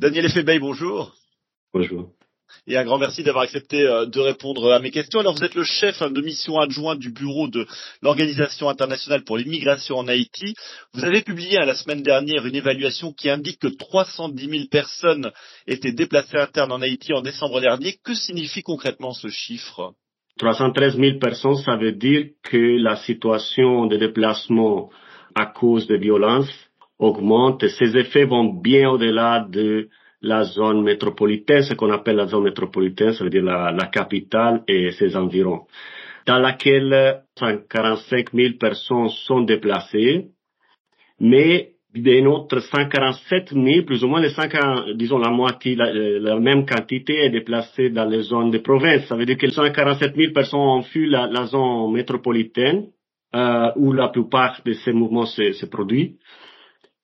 Daniel Effebey, bonjour. Bonjour. Et un grand merci d'avoir accepté euh, de répondre à mes questions. Alors, vous êtes le chef hein, de mission adjoint du bureau de l'Organisation internationale pour l'immigration en Haïti. Vous avez publié la semaine dernière une évaluation qui indique que 310 000 personnes étaient déplacées internes en Haïti en décembre dernier. Que signifie concrètement ce chiffre? 313 000 personnes, ça veut dire que la situation de déplacement à cause de violences augmente ces effets vont bien au-delà de la zone métropolitaine, ce qu'on appelle la zone métropolitaine, ça veut dire la, la capitale et ses environs, dans laquelle 145 000 personnes sont déplacées, mais des autres 147 000, plus ou moins les 140, disons la moitié, la, même quantité est déplacée dans les zones de province. Ça veut dire que 147 000 personnes ont fui la, la zone métropolitaine, euh, où la plupart de ces mouvements se, se produisent,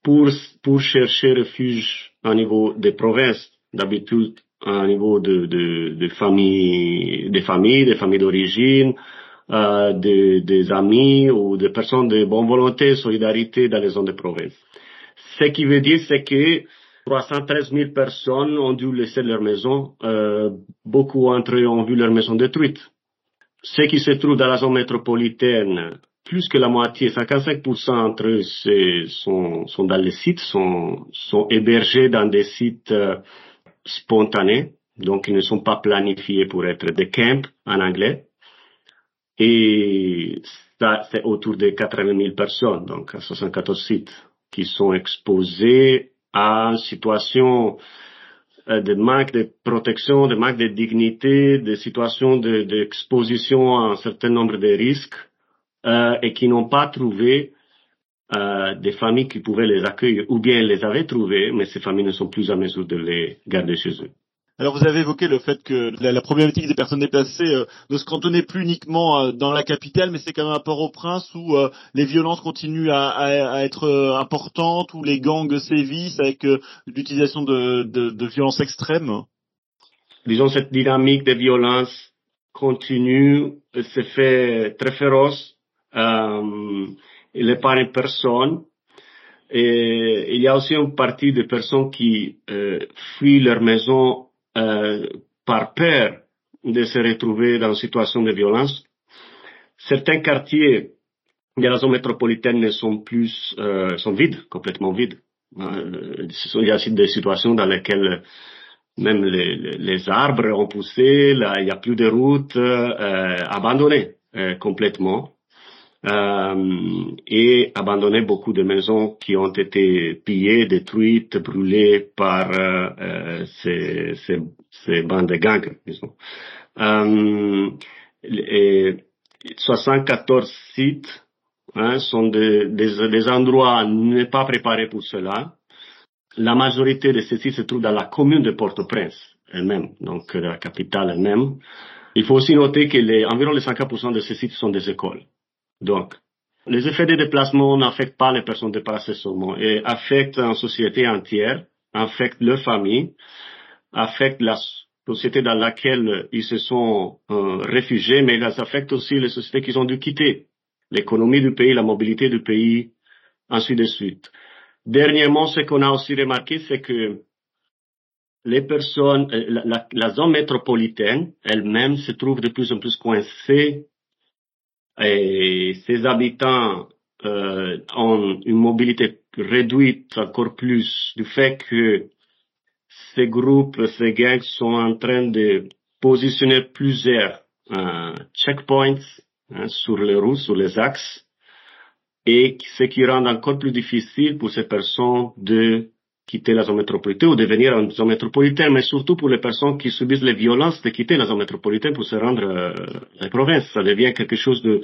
pour, pour chercher refuge au niveau des provinces, d'habitude au niveau de, de, de familles, des familles, des familles d'origine, euh, des, des amis ou des personnes de bonne volonté, solidarité dans les zones de province. Ce qui veut dire, c'est que 313 000 personnes ont dû laisser leur maison. Euh, beaucoup d'entre eux ont vu leur maison détruite. Ceux qui se trouvent dans la zone métropolitaine, plus que la moitié, 55% d'entre eux sont, sont dans les sites, sont, sont hébergés dans des sites euh, spontanés, donc ils ne sont pas planifiés pour être des camps en anglais. Et ça, c'est autour de 80 000 personnes, donc à 74 sites, qui sont exposés à une situation euh, de manque de protection, de manque de dignité, de situations d'exposition à un certain nombre de risques euh, et qui n'ont pas trouvé euh, des familles qui pouvaient les accueillir, ou bien les avaient trouvées, mais ces familles ne sont plus à mesure de les garder chez eux. Alors vous avez évoqué le fait que la, problématique des personnes déplacées euh, ne se cantonnait plus uniquement euh, dans la capitale, mais c'est quand même un Port-au-Prince où euh, les violences continuent à, à, à être importantes, où les gangs sévissent avec l'utilisation de, de, de violences extrêmes. Disons cette dynamique de violence continue, se fait très féroce euh, il n'est pas une personne. Et il y a aussi une partie de personnes qui euh, fuient leur maison euh, par peur de se retrouver dans une situation de violence. Certains quartiers de la zone métropolitaine ne sont plus euh, sont vides, complètement vides. Euh, il y a aussi des situations dans lesquelles même les, les arbres ont poussé, là, il n'y a plus de routes euh, abandonnées complètement euh, et abandonné beaucoup de maisons qui ont été pillées, détruites, brûlées par euh, euh ces, ces, ces, bandes de gangs, disons. Euh, et 74 sites hein, sont des, des, des endroits ne pas préparés pour cela. La majorité de ces sites se trouvent dans la commune de Port-au-Prince elle-même, donc la capitale elle-même. Il faut aussi noter que les, environ les 50% de ces sites sont des écoles. Donc, les effets des déplacements n'affectent pas les personnes déplacées seulement, et affectent une société entière, affectent leur famille, affectent la société dans laquelle ils se sont euh, réfugiés, mais elles affectent aussi les sociétés qu'ils ont dû quitter, l'économie du pays, la mobilité du pays, ainsi de suite. Dernièrement, ce qu'on a aussi remarqué, c'est que les personnes, euh, la, la zone métropolitaine elle-même se trouve de plus en plus coincée et ses habitants euh, ont une mobilité réduite encore plus du fait que ces groupes, ces gangs sont en train de positionner plusieurs euh, checkpoints hein, sur les routes, sur les axes, et ce qui rend encore plus difficile pour ces personnes de quitter la zone métropolitaine ou de venir en zone métropolitaine, mais surtout pour les personnes qui subissent les violences de quitter la zone métropolitaine pour se rendre euh, à la province. Ça devient quelque chose de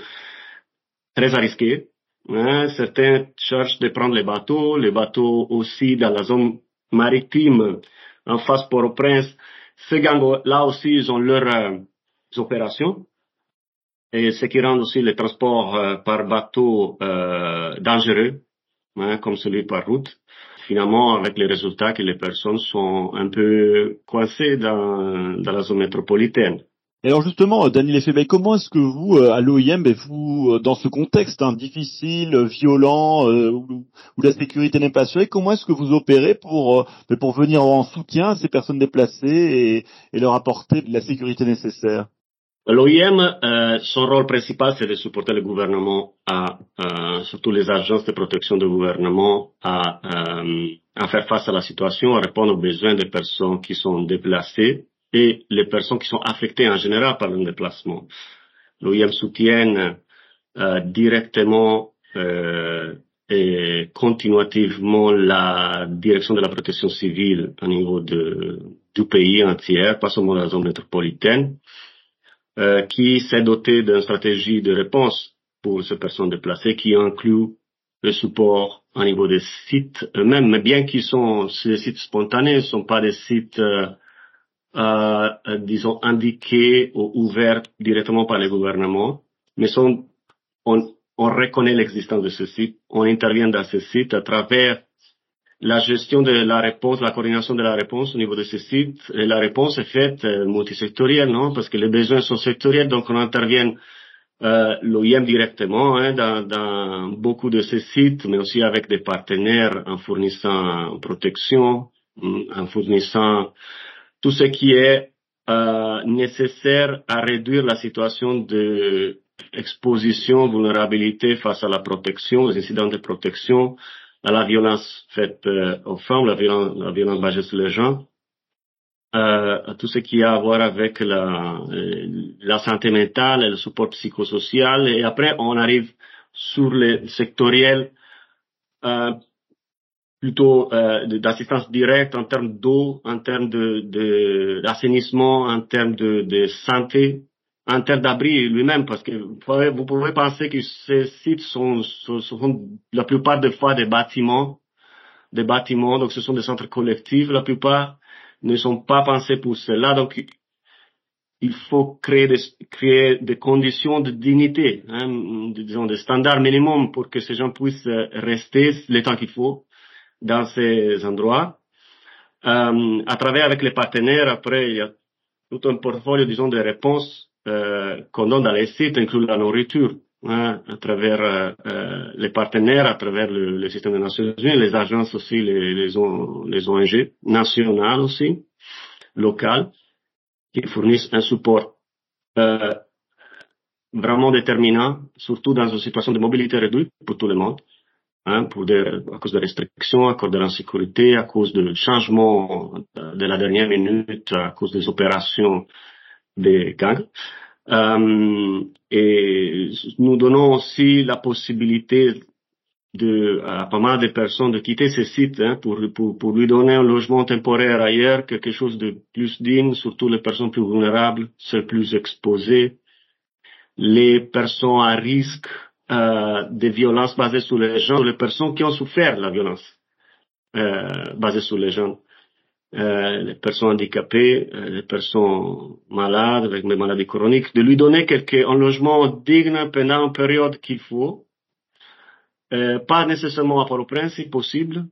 très risqué. Hein. Certains cherchent de prendre les bateaux, les bateaux aussi dans la zone maritime en face Port-au-Prince. Ces gangs-là aussi, ils ont leurs euh, opérations. Et ce qui rend aussi le transport euh, par bateau dangereux, hein, comme celui par route finalement avec les résultats que les personnes sont un peu coincées dans, dans la zone métropolitaine. Et alors justement, Daniel Effebay, comment est-ce que vous, à l'OIM, vous, dans ce contexte hein, difficile, violent, où, la sécurité n'est pas assurée, comment est-ce que vous opérez pour, ben, pour venir en soutien à ces personnes déplacées et, et leur apporter la sécurité nécessaire? L'OIM, euh, son rôle principal, c'est de supporter le gouvernement, à, euh, surtout les agences de protection du gouvernement, à, euh, à faire face à la situation, à répondre aux besoins des personnes qui sont déplacées et les personnes qui sont affectées en général par le déplacement. L'OIM soutient euh, directement euh, et continuativement la direction de la protection civile au niveau de, du pays entier, pas seulement la zone métropolitaine. Euh, qui s'est doté d'une stratégie de réponse pour ces personnes déplacées qui inclut le support au niveau des sites eux-mêmes, mais bien qu'ils sont des sites spontanés, ne sont pas des sites, euh, euh, disons, indiqués ou ouverts directement par les gouvernements, mais sont, on, on reconnaît l'existence de ce site, on intervient dans ce site à travers la gestion de la réponse, la coordination de la réponse au niveau de ces sites. Et la réponse est faite euh, multisectorielle, non? Parce que les besoins sont sectoriels, donc on intervient euh, l'OIM directement hein, dans, dans, beaucoup de ces sites, mais aussi avec des partenaires en fournissant protection, mm, en fournissant tout ce qui est euh, nécessaire à réduire la situation de exposition, vulnérabilité face à la protection, aux incidents de protection, à la violence faite euh, aux femmes, la violence, la violence basée sur les gens, euh, tout ce qui a à voir avec la, euh, la santé mentale et le support psychosocial. Et après, on arrive sur les sectoriels euh, plutôt euh, d'assistance directe en termes d'eau, en termes de d'assainissement, en termes de, de santé, en terre d'abri lui-même, parce que vous pouvez penser que ces sites sont, sont, la plupart des fois des bâtiments, des bâtiments, donc ce sont des centres collectifs, la plupart ne sont pas pensés pour cela, donc il faut créer des, créer des conditions de dignité, hein, disons des standards minimums pour que ces gens puissent rester le temps qu'il faut dans ces endroits. Euh, à travers avec les partenaires, après, il y a tout un portfolio, disons, de réponses euh, qu'on donne dans les sites inclut la nourriture, hein, à travers euh, euh, les partenaires, à travers le, système des Nations Unies, les agences aussi, les, les, les ONG nationales aussi, locales, qui fournissent un support euh, vraiment déterminant, surtout dans une situation de mobilité réduite pour tout le monde, hein, à cause de restrictions, à cause de l'insécurité, à cause de changements de la dernière minute, à cause des opérations des gangs. Euh, et nous donnons aussi la possibilité de, à pas mal de personnes de quitter ce site hein, pour, pour, pour, lui donner un logement temporaire ailleurs, quelque chose de plus digne, surtout les personnes plus vulnérables, celles plus exposées, les personnes à risque euh, de violences basées sur les gens, les personnes qui ont souffert de la violence euh, basée sur les gens les personnes handicapées, euh, les personnes malades avec des maladies chroniques, de lui donner quelque, un logement digne pendant une période qu'il faut, euh, pas nécessairement à Port-au-Prince si possible,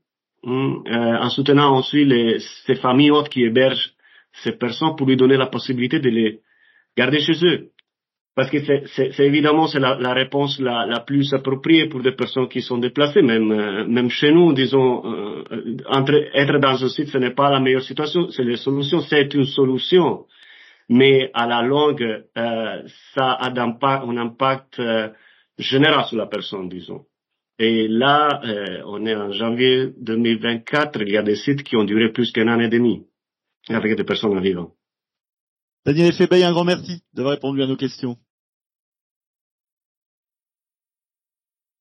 euh, en soutenant aussi les, ces familles autres qui hébergent ces personnes pour lui donner la possibilité de les garder chez eux. Parce que c'est évidemment c'est la, la, réponse la, la, plus appropriée pour des personnes qui sont déplacées, même euh, même chez nous, disons, euh, entre, être dans un site, ce n'est pas la meilleure situation, c'est les solutions, c'est une solution, mais à la longue, euh, ça a un impact, euh, général sur la personne, disons. Et là, euh, on est en janvier 2024, il y a des sites qui ont duré plus qu'un an et demi avec des personnes en vivant. Daniel Febey, un grand merci d'avoir répondu à nos questions.